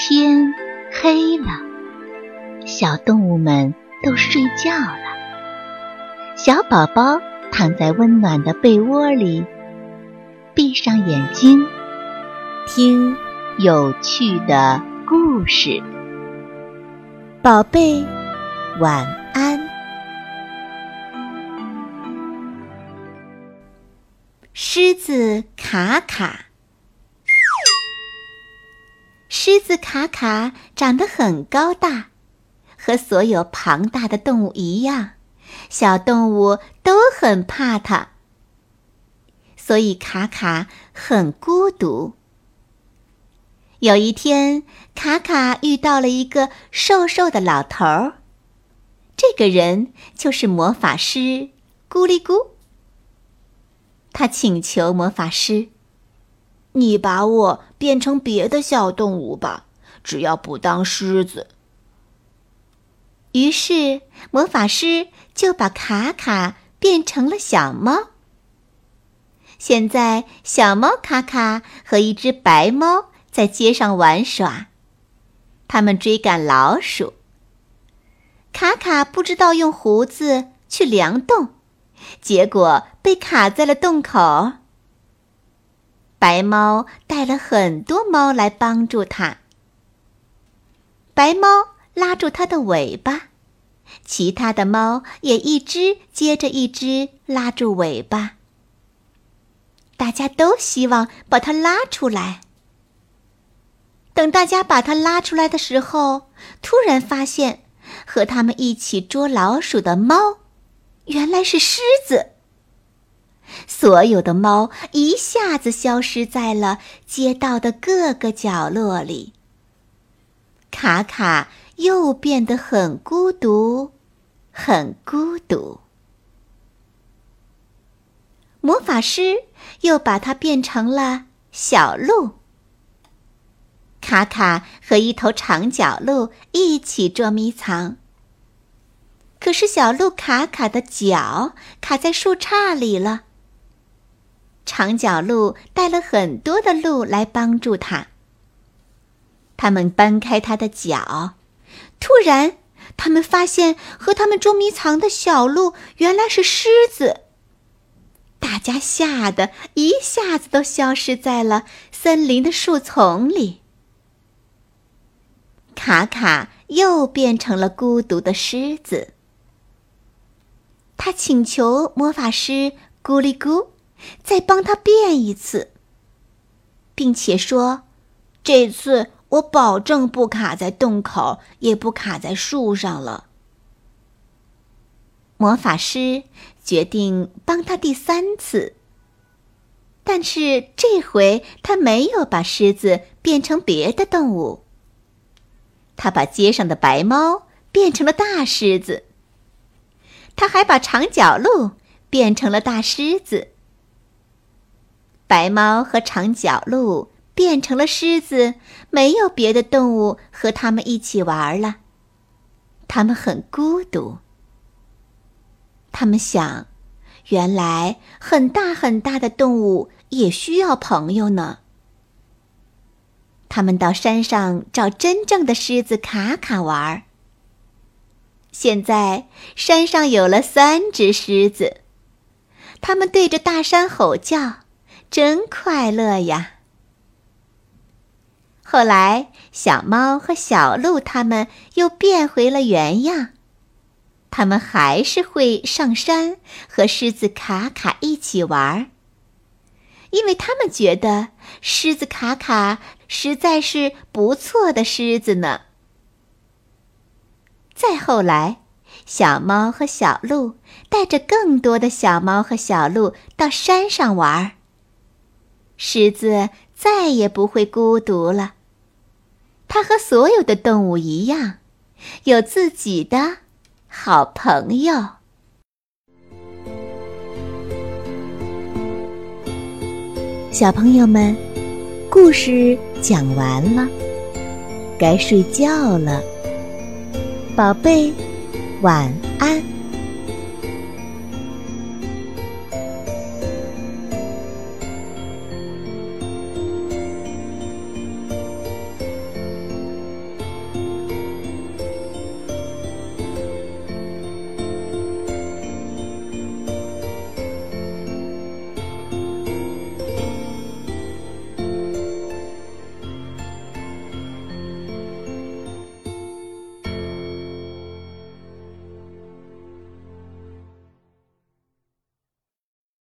天黑了，小动物们都睡觉了。小宝宝躺在温暖的被窝里，闭上眼睛，听有趣的故事。宝贝，晚安。狮子卡卡。狮子卡卡长得很高大，和所有庞大的动物一样，小动物都很怕它，所以卡卡很孤独。有一天，卡卡遇到了一个瘦瘦的老头儿，这个人就是魔法师咕哩咕。他请求魔法师。你把我变成别的小动物吧，只要不当狮子。于是魔法师就把卡卡变成了小猫。现在，小猫卡卡和一只白猫在街上玩耍，他们追赶老鼠。卡卡不知道用胡子去量洞，结果被卡在了洞口。白猫带了很多猫来帮助它。白猫拉住它的尾巴，其他的猫也一只接着一只拉住尾巴。大家都希望把它拉出来。等大家把它拉出来的时候，突然发现和他们一起捉老鼠的猫，原来是狮子。所有的猫一下子消失在了街道的各个角落里。卡卡又变得很孤独，很孤独。魔法师又把它变成了小鹿。卡卡和一头长角鹿一起捉迷藏。可是小鹿卡卡的脚卡在树杈里了。长脚鹿带了很多的鹿来帮助他。他们搬开他的脚，突然，他们发现和他们捉迷藏的小鹿原来是狮子。大家吓得一下子都消失在了森林的树丛里。卡卡又变成了孤独的狮子。他请求魔法师咕哩咕。再帮他变一次，并且说：“这次我保证不卡在洞口，也不卡在树上了。”魔法师决定帮他第三次，但是这回他没有把狮子变成别的动物，他把街上的白猫变成了大狮子，他还把长脚鹿变成了大狮子。白猫和长脚鹿变成了狮子，没有别的动物和它们一起玩了。它们很孤独。他们想，原来很大很大的动物也需要朋友呢。他们到山上找真正的狮子卡卡玩。现在山上有了三只狮子，他们对着大山吼叫。真快乐呀！后来，小猫和小鹿它们又变回了原样，它们还是会上山和狮子卡卡一起玩儿，因为他们觉得狮子卡卡实在是不错的狮子呢。再后来，小猫和小鹿带着更多的小猫和小鹿到山上玩儿。狮子再也不会孤独了。它和所有的动物一样，有自己的好朋友。小朋友们，故事讲完了，该睡觉了。宝贝，晚安。